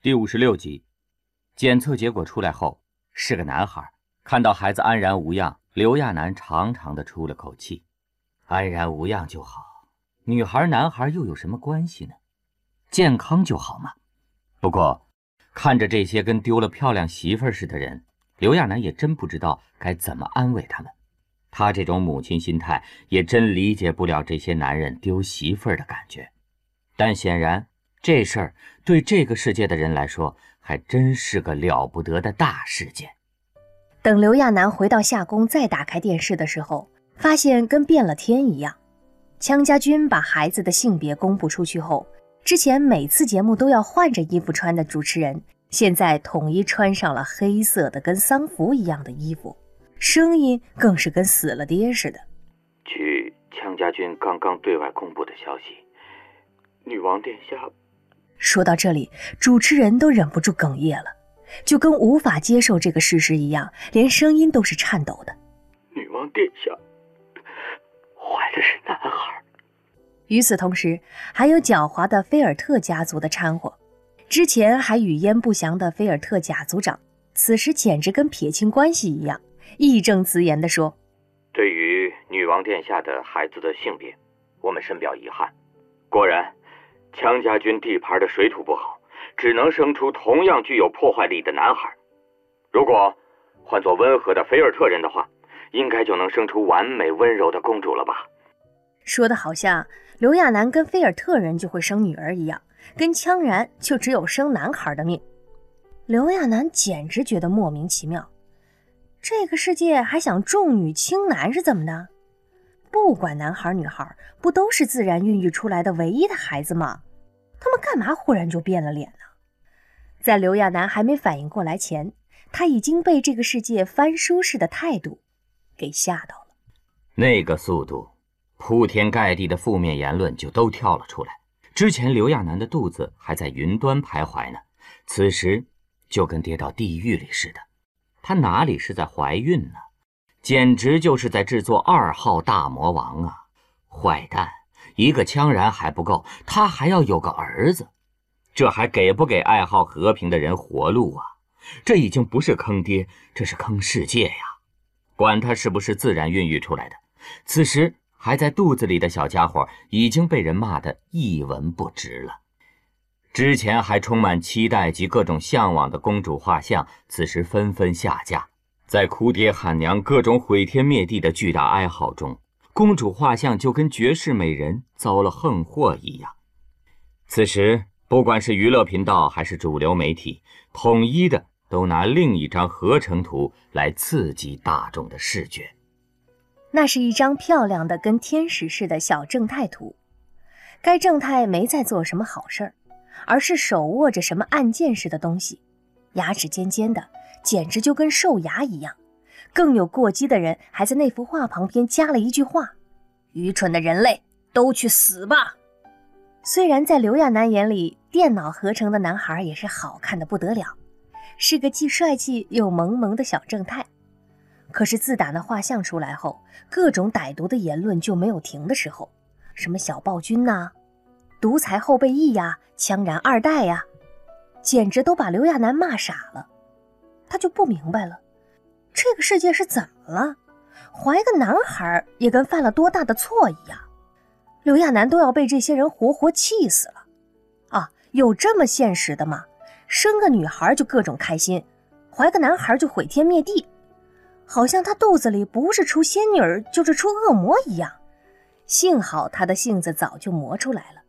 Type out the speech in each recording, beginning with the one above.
第五十六集，检测结果出来后是个男孩。看到孩子安然无恙，刘亚楠长长的出了口气。安然无恙就好，女孩男孩又有什么关系呢？健康就好嘛。不过，看着这些跟丢了漂亮媳妇似的人，刘亚楠也真不知道该怎么安慰他们。他这种母亲心态也真理解不了这些男人丢媳妇儿的感觉。但显然。这事儿对这个世界的人来说，还真是个了不得的大事件。等刘亚楠回到夏宫，再打开电视的时候，发现跟变了天一样。羌家军把孩子的性别公布出去后，之前每次节目都要换着衣服穿的主持人，现在统一穿上了黑色的跟丧服一样的衣服，声音更是跟死了爹似的。据羌家军刚刚对外公布的消息，女王殿下。说到这里，主持人都忍不住哽咽了，就跟无法接受这个事实一样，连声音都是颤抖的。女王殿下怀的是男孩。与此同时，还有狡猾的菲尔特家族的掺和。之前还语焉不详的菲尔特贾族长，此时简直跟撇清关系一样，义正辞严地说：“对于女王殿下的孩子的性别，我们深表遗憾。果然。”羌家军地盘的水土不好，只能生出同样具有破坏力的男孩。如果换做温和的菲尔特人的话，应该就能生出完美温柔的公主了吧？说的好像刘亚楠跟菲尔特人就会生女儿一样，跟羌然就只有生男孩的命。刘亚楠简直觉得莫名其妙，这个世界还想重女轻男是怎么的？不管男孩女孩，不都是自然孕育出来的唯一的孩子吗？他们干嘛忽然就变了脸呢？在刘亚楠还没反应过来前，他已经被这个世界翻书式的态度给吓到了。那个速度，铺天盖地的负面言论就都跳了出来。之前刘亚楠的肚子还在云端徘徊呢，此时就跟跌到地狱里似的。她哪里是在怀孕呢？简直就是在制作二号大魔王啊！坏蛋，一个羌然还不够，他还要有个儿子，这还给不给爱好和平的人活路啊？这已经不是坑爹，这是坑世界呀！管他是不是自然孕育出来的，此时还在肚子里的小家伙已经被人骂得一文不值了。之前还充满期待及各种向往的公主画像，此时纷纷下架。在哭爹喊娘、各种毁天灭地的巨大哀嚎中，公主画像就跟绝世美人遭了横祸一样。此时，不管是娱乐频道还是主流媒体，统一的都拿另一张合成图来刺激大众的视觉。那是一张漂亮的跟天使似的小正太图，该正太没在做什么好事儿，而是手握着什么按键似的东西，牙齿尖尖的。简直就跟兽牙一样，更有过激的人还在那幅画旁边加了一句话：“愚蠢的人类都去死吧！”虽然在刘亚楠眼里，电脑合成的男孩也是好看的不得了，是个既帅气又萌萌的小正太，可是自打那画像出来后，各种歹毒的言论就没有停的时候，什么小暴君呐、独裁后备役呀、枪然二代呀，简直都把刘亚楠骂傻了。他就不明白了，这个世界是怎么了？怀个男孩也跟犯了多大的错一样。刘亚楠都要被这些人活活气死了。啊，有这么现实的吗？生个女孩就各种开心，怀个男孩就毁天灭地，好像他肚子里不是出仙女就是出恶魔一样。幸好他的性子早就磨出来了，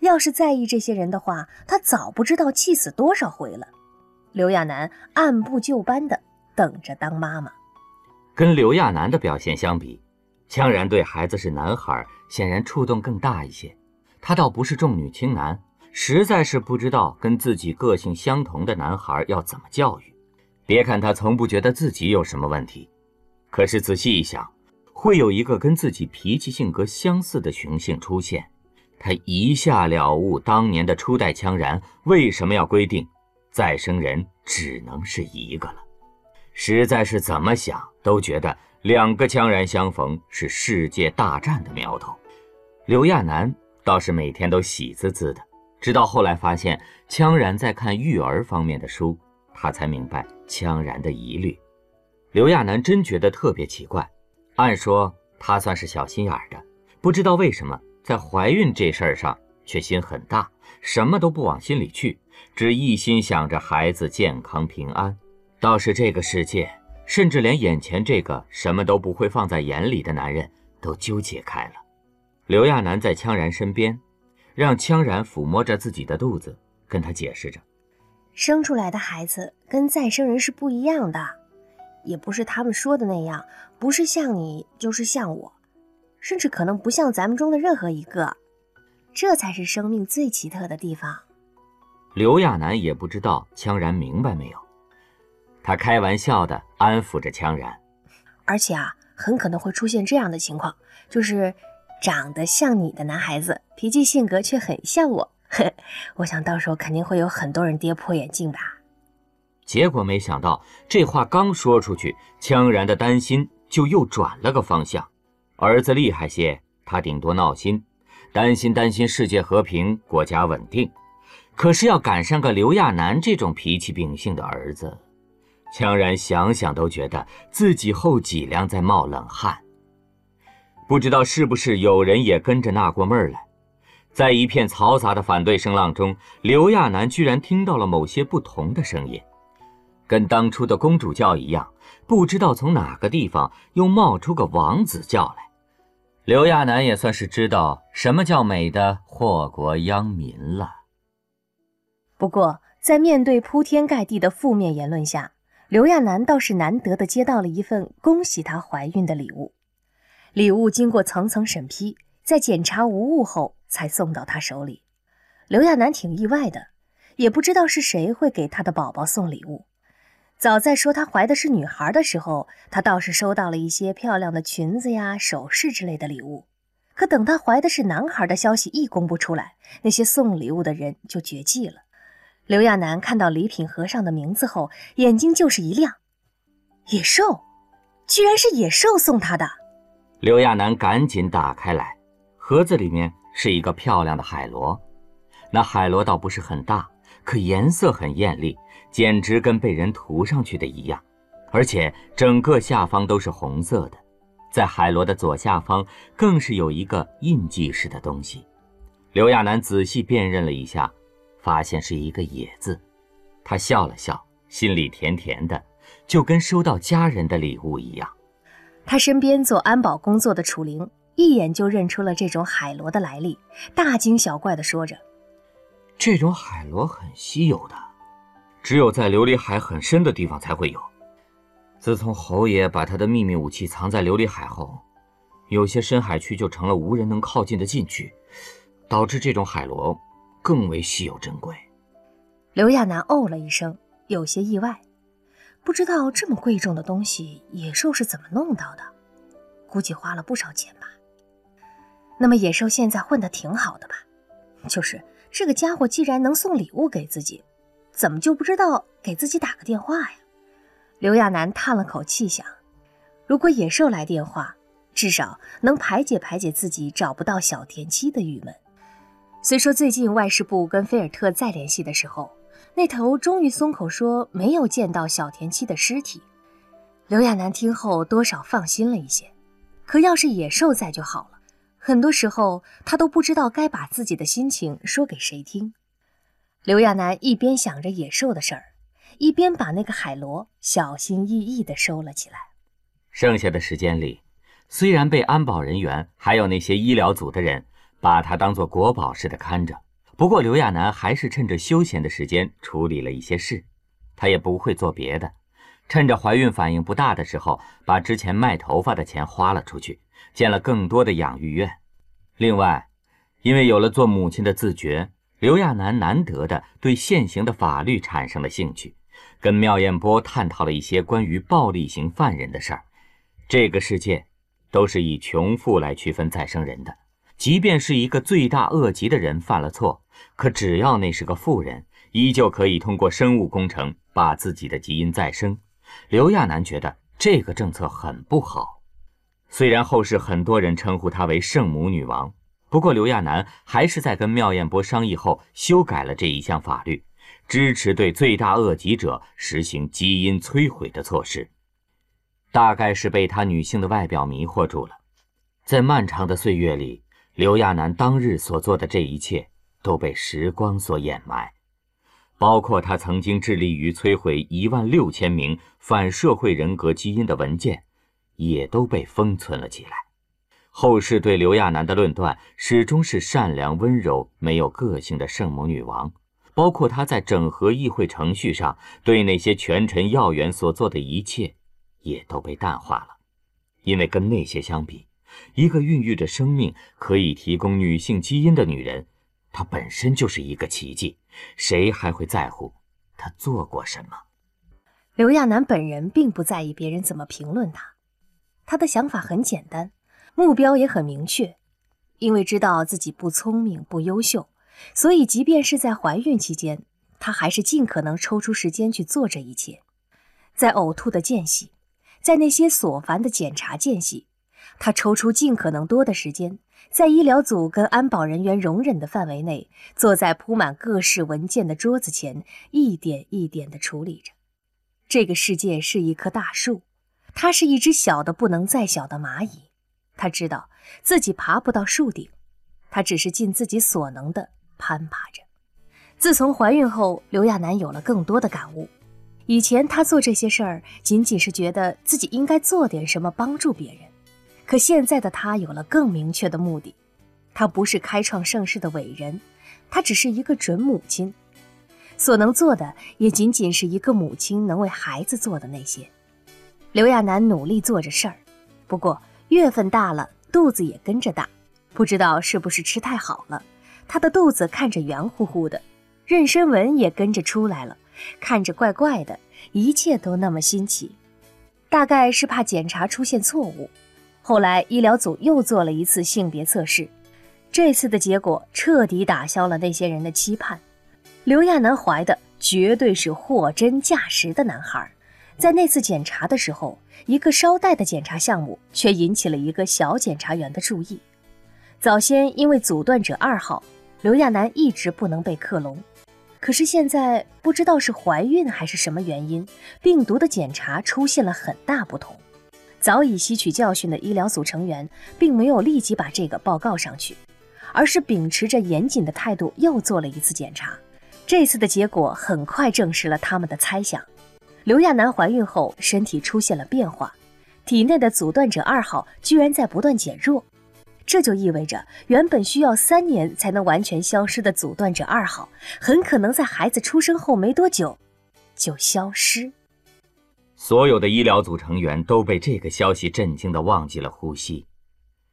要是在意这些人的话，他早不知道气死多少回了。刘亚楠按部就班地等着当妈妈。跟刘亚楠的表现相比，羌然对孩子是男孩显然触动更大一些。他倒不是重女轻男，实在是不知道跟自己个性相同的男孩要怎么教育。别看他从不觉得自己有什么问题，可是仔细一想，会有一个跟自己脾气性格相似的雄性出现，他一下了悟当年的初代羌然为什么要规定。再生人只能是一个了，实在是怎么想都觉得两个羌然相逢是世界大战的苗头。刘亚楠倒是每天都喜滋滋的，直到后来发现羌然在看育儿方面的书，他才明白羌然的疑虑。刘亚楠真觉得特别奇怪。按说他算是小心眼的，不知道为什么在怀孕这事儿上却心很大，什么都不往心里去，只一心想着孩子健康平安。倒是这个世界，甚至连眼前这个什么都不会放在眼里的男人都纠结开了。刘亚楠在羌然身边，让羌然抚摸着自己的肚子，跟他解释着：生出来的孩子跟再生人是不一样的，也不是他们说的那样，不是像你就是像我，甚至可能不像咱们中的任何一个。这才是生命最奇特的地方。刘亚楠也不知道羌然明白没有。他开玩笑的安抚着羌然，而且啊，很可能会出现这样的情况，就是长得像你的男孩子，脾气性格却很像我。我想到时候肯定会有很多人跌破眼镜吧。结果没想到，这话刚说出去，羌然的担心就又转了个方向。儿子厉害些，他顶多闹心，担心担心世界和平、国家稳定。可是要赶上个刘亚楠这种脾气秉性的儿子。羌然想想都觉得自己后脊梁在冒冷汗。不知道是不是有人也跟着纳过闷儿来，在一片嘈杂的反对声浪中，刘亚楠居然听到了某些不同的声音，跟当初的公主叫一样，不知道从哪个地方又冒出个王子叫来。刘亚楠也算是知道什么叫美的祸国殃民了。不过，在面对铺天盖地的负面言论下，刘亚楠倒是难得的接到了一份恭喜她怀孕的礼物，礼物经过层层审批，在检查无误后才送到她手里。刘亚楠挺意外的，也不知道是谁会给她的宝宝送礼物。早在说她怀的是女孩的时候，她倒是收到了一些漂亮的裙子呀、首饰之类的礼物。可等她怀的是男孩的消息一公布出来，那些送礼物的人就绝迹了。刘亚楠看到礼品盒上的名字后，眼睛就是一亮。野兽，居然是野兽送他的。刘亚楠赶紧打开来，盒子里面是一个漂亮的海螺。那海螺倒不是很大，可颜色很艳丽，简直跟被人涂上去的一样。而且整个下方都是红色的，在海螺的左下方更是有一个印记式的东西。刘亚楠仔细辨认了一下。发现是一个“野”字，他笑了笑，心里甜甜的，就跟收到家人的礼物一样。他身边做安保工作的楚灵一眼就认出了这种海螺的来历，大惊小怪地说着：“这种海螺很稀有的，只有在琉璃海很深的地方才会有。自从侯爷把他的秘密武器藏在琉璃海后，有些深海区就成了无人能靠近的禁区，导致这种海螺。”更为稀有珍贵。刘亚楠哦了一声，有些意外，不知道这么贵重的东西野兽是怎么弄到的，估计花了不少钱吧。那么野兽现在混得挺好的吧？就是这个家伙既然能送礼物给自己，怎么就不知道给自己打个电话呀？刘亚楠叹了口气，想，如果野兽来电话，至少能排解排解自己找不到小田七的郁闷。虽说最近外事部跟菲尔特再联系的时候，那头终于松口说没有见到小田七的尸体，刘亚楠听后多少放心了一些。可要是野兽在就好了，很多时候他都不知道该把自己的心情说给谁听。刘亚楠一边想着野兽的事儿，一边把那个海螺小心翼翼地收了起来。剩下的时间里，虽然被安保人员还有那些医疗组的人。把他当做国宝似的看着。不过刘亚楠还是趁着休闲的时间处理了一些事。他也不会做别的，趁着怀孕反应不大的时候，把之前卖头发的钱花了出去，建了更多的养育院。另外，因为有了做母亲的自觉，刘亚楠难得的对现行的法律产生了兴趣，跟妙艳波探讨了一些关于暴力型犯人的事儿。这个世界都是以穷富来区分再生人的。即便是一个罪大恶极的人犯了错，可只要那是个富人，依旧可以通过生物工程把自己的基因再生。刘亚楠觉得这个政策很不好。虽然后世很多人称呼她为圣母女王，不过刘亚楠还是在跟妙艳波商议后修改了这一项法律，支持对罪大恶极者实行基因摧毁的措施。大概是被她女性的外表迷惑住了，在漫长的岁月里，刘亚楠当日所做的这一切都被时光所掩埋，包括他曾经致力于摧毁一万六千名反社会人格基因的文件，也都被封存了起来。后世对刘亚楠的论断始终是善良温柔、没有个性的圣母女王，包括她在整合议会程序上对那些权臣要员所做的一切，也都被淡化了。因为跟那些相比，一个孕育着生命、可以提供女性基因的女人，她本身就是一个奇迹。谁还会在乎她做过什么？刘亚楠本人并不在意别人怎么评论她，她的想法很简单。目标也很明确，因为知道自己不聪明、不优秀，所以即便是在怀孕期间，她还是尽可能抽出时间去做这一切。在呕吐的间隙，在那些琐烦的检查间隙，她抽出尽可能多的时间，在医疗组跟安保人员容忍的范围内，坐在铺满各式文件的桌子前，一点一点地处理着。这个世界是一棵大树，她是一只小的不能再小的蚂蚁。他知道自己爬不到树顶，他只是尽自己所能的攀爬着。自从怀孕后，刘亚楠有了更多的感悟。以前他做这些事儿，仅仅是觉得自己应该做点什么帮助别人。可现在的他有了更明确的目的，他不是开创盛世的伟人，他只是一个准母亲，所能做的也仅仅是一个母亲能为孩子做的那些。刘亚楠努力做着事儿，不过。月份大了，肚子也跟着大，不知道是不是吃太好了，他的肚子看着圆乎乎的，妊娠纹也跟着出来了，看着怪怪的，一切都那么新奇。大概是怕检查出现错误，后来医疗组又做了一次性别测试，这次的结果彻底打消了那些人的期盼，刘亚楠怀的绝对是货真价实的男孩。在那次检查的时候，一个捎带的检查项目却引起了一个小检查员的注意。早先因为阻断者二号，刘亚楠一直不能被克隆，可是现在不知道是怀孕还是什么原因，病毒的检查出现了很大不同。早已吸取教训的医疗组成员并没有立即把这个报告上去，而是秉持着严谨的态度又做了一次检查。这次的结果很快证实了他们的猜想。刘亚楠怀孕后，身体出现了变化，体内的阻断者二号居然在不断减弱，这就意味着原本需要三年才能完全消失的阻断者二号，很可能在孩子出生后没多久就消失。所有的医疗组成员都被这个消息震惊的忘记了呼吸，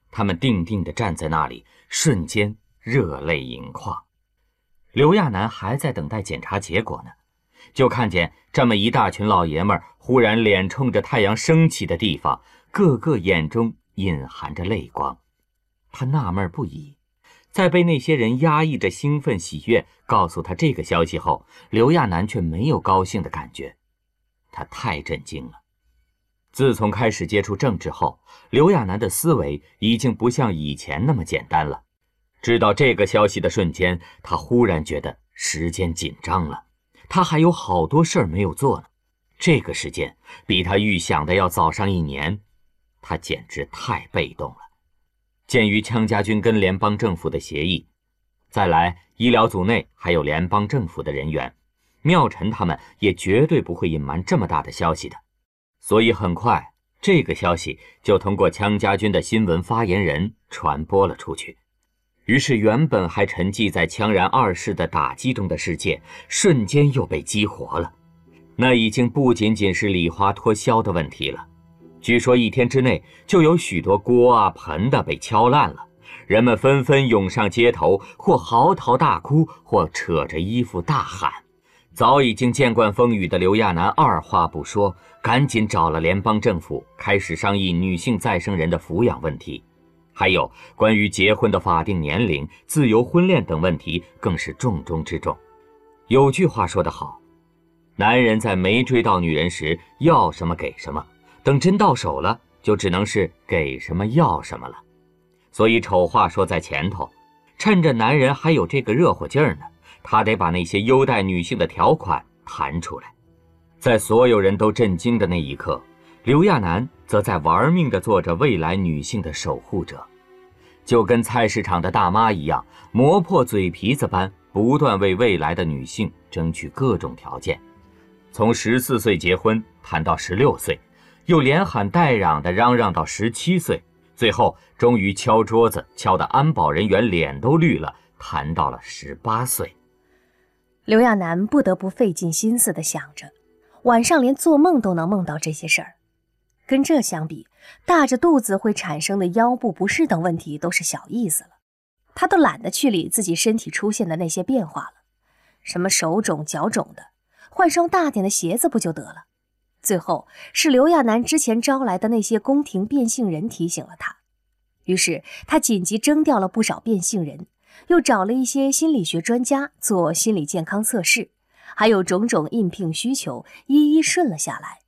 他们定定地站在那里，瞬间热泪盈眶。刘亚楠还在等待检查结果呢。就看见这么一大群老爷们儿，忽然脸冲着太阳升起的地方，个个眼中隐含着泪光。他纳闷不已，在被那些人压抑着兴奋喜悦告诉他这个消息后，刘亚楠却没有高兴的感觉。他太震惊了。自从开始接触政治后，刘亚楠的思维已经不像以前那么简单了。知道这个消息的瞬间，他忽然觉得时间紧张了。他还有好多事儿没有做呢，这个时间比他预想的要早上一年，他简直太被动了。鉴于羌家军跟联邦政府的协议，再来医疗组内还有联邦政府的人员，妙晨他们也绝对不会隐瞒这么大的消息的，所以很快这个消息就通过羌家军的新闻发言人传播了出去。于是，原本还沉寂在羌然二世的打击中的世界，瞬间又被激活了。那已经不仅仅是礼花脱销的问题了。据说一天之内就有许多锅啊盆的被敲烂了，人们纷纷涌上街头，或嚎啕大哭，或扯着衣服大喊。早已经见惯风雨的刘亚楠二话不说，赶紧找了联邦政府，开始商议女性再生人的抚养问题。还有关于结婚的法定年龄、自由婚恋等问题，更是重中之重。有句话说得好：“男人在没追到女人时，要什么给什么；等真到手了，就只能是给什么要什么了。”所以丑话说在前头，趁着男人还有这个热乎劲儿呢，他得把那些优待女性的条款谈出来。在所有人都震惊的那一刻，刘亚楠则在玩命地做着未来女性的守护者，就跟菜市场的大妈一样，磨破嘴皮子般不断为未来的女性争取各种条件。从十四岁结婚谈到十六岁，又连喊带嚷地嚷嚷到十七岁，最后终于敲桌子敲得安保人员脸都绿了，谈到了十八岁。刘亚楠不得不费尽心思地想着。晚上连做梦都能梦到这些事儿，跟这相比，大着肚子会产生的腰部不适等问题都是小意思了。他都懒得去理自己身体出现的那些变化了，什么手肿脚肿的，换双大点的鞋子不就得了？最后是刘亚楠之前招来的那些宫廷变性人提醒了他，于是他紧急征调了不少变性人，又找了一些心理学专家做心理健康测试。还有种种应聘需求一一顺了下来，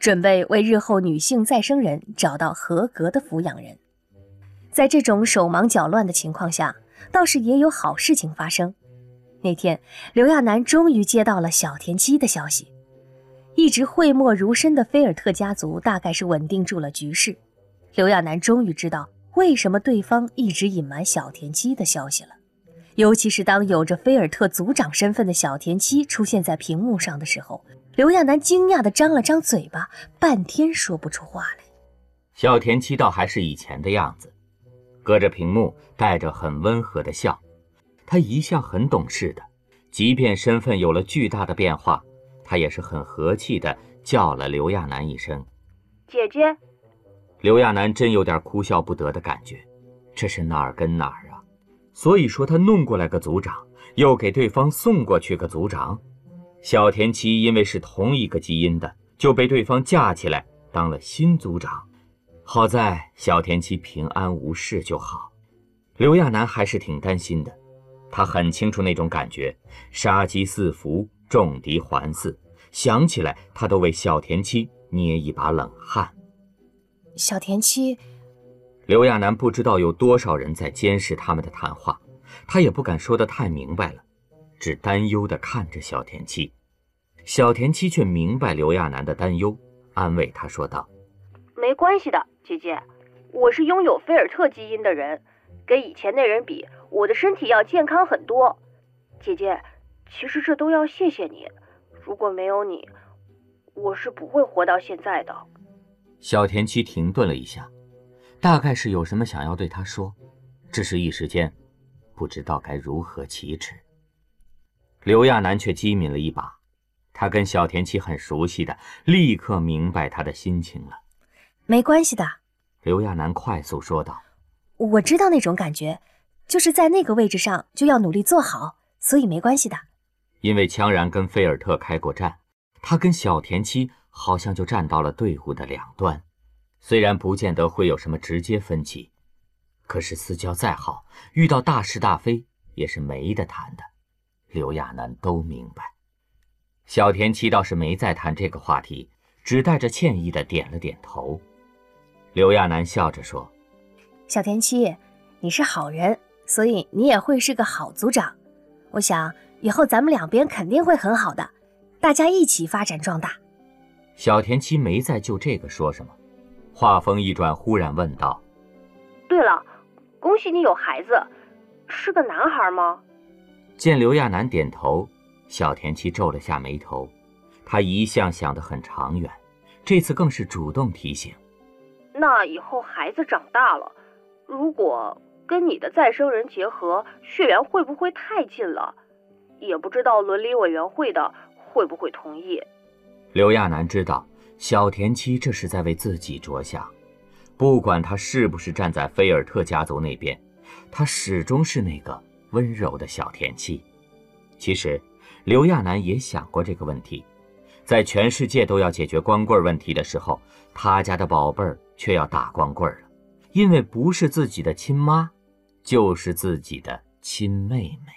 准备为日后女性再生人找到合格的抚养人。在这种手忙脚乱的情况下，倒是也有好事情发生。那天，刘亚楠终于接到了小田七的消息，一直讳莫如深的菲尔特家族大概是稳定住了局势。刘亚楠终于知道为什么对方一直隐瞒小田七的消息了。尤其是当有着菲尔特族长身份的小田七出现在屏幕上的时候，刘亚楠惊讶的张了张嘴巴，半天说不出话来。小田七倒还是以前的样子，隔着屏幕带着很温和的笑。他一向很懂事的，即便身份有了巨大的变化，他也是很和气的叫了刘亚楠一声“姐姐”。刘亚楠真有点哭笑不得的感觉，这是哪儿跟哪儿啊？所以说，他弄过来个组长，又给对方送过去个组长。小田七因为是同一个基因的，就被对方架起来当了新组长。好在小田七平安无事就好。刘亚楠还是挺担心的，他很清楚那种感觉，杀机四伏，重敌环伺，想起来他都为小田七捏一把冷汗。小田七。刘亚楠不知道有多少人在监视他们的谈话，他也不敢说得太明白了，只担忧地看着小田七。小田七却明白刘亚楠的担忧，安慰他说道：“没关系的，姐姐，我是拥有菲尔特基因的人，跟以前那人比，我的身体要健康很多。姐姐，其实这都要谢谢你，如果没有你，我是不会活到现在的。”小田七停顿了一下。大概是有什么想要对他说，只是一时间不知道该如何启齿。刘亚楠却机敏了一把，他跟小田七很熟悉的，立刻明白他的心情了。没关系的，刘亚楠快速说道：“我知道那种感觉，就是在那个位置上就要努力做好，所以没关系的。”因为羌然跟菲尔特开过战，他跟小田七好像就站到了队伍的两端。虽然不见得会有什么直接分歧，可是私交再好，遇到大是大非也是没得谈的。刘亚楠都明白。小田七倒是没再谈这个话题，只带着歉意的点了点头。刘亚楠笑着说：“小田七，你是好人，所以你也会是个好组长。我想以后咱们两边肯定会很好的，大家一起发展壮大。”小田七没再就这个说什么。话锋一转，忽然问道：“对了，恭喜你有孩子，是个男孩吗？”见刘亚楠点头，小田七皱了下眉头。他一向想得很长远，这次更是主动提醒：“那以后孩子长大了，如果跟你的再生人结合，血缘会不会太近了？也不知道伦理委员会的会不会同意。”刘亚楠知道。小田七这是在为自己着想，不管他是不是站在菲尔特家族那边，他始终是那个温柔的小田妻。其实，刘亚楠也想过这个问题，在全世界都要解决光棍问题的时候，他家的宝贝儿却要打光棍了，因为不是自己的亲妈，就是自己的亲妹妹。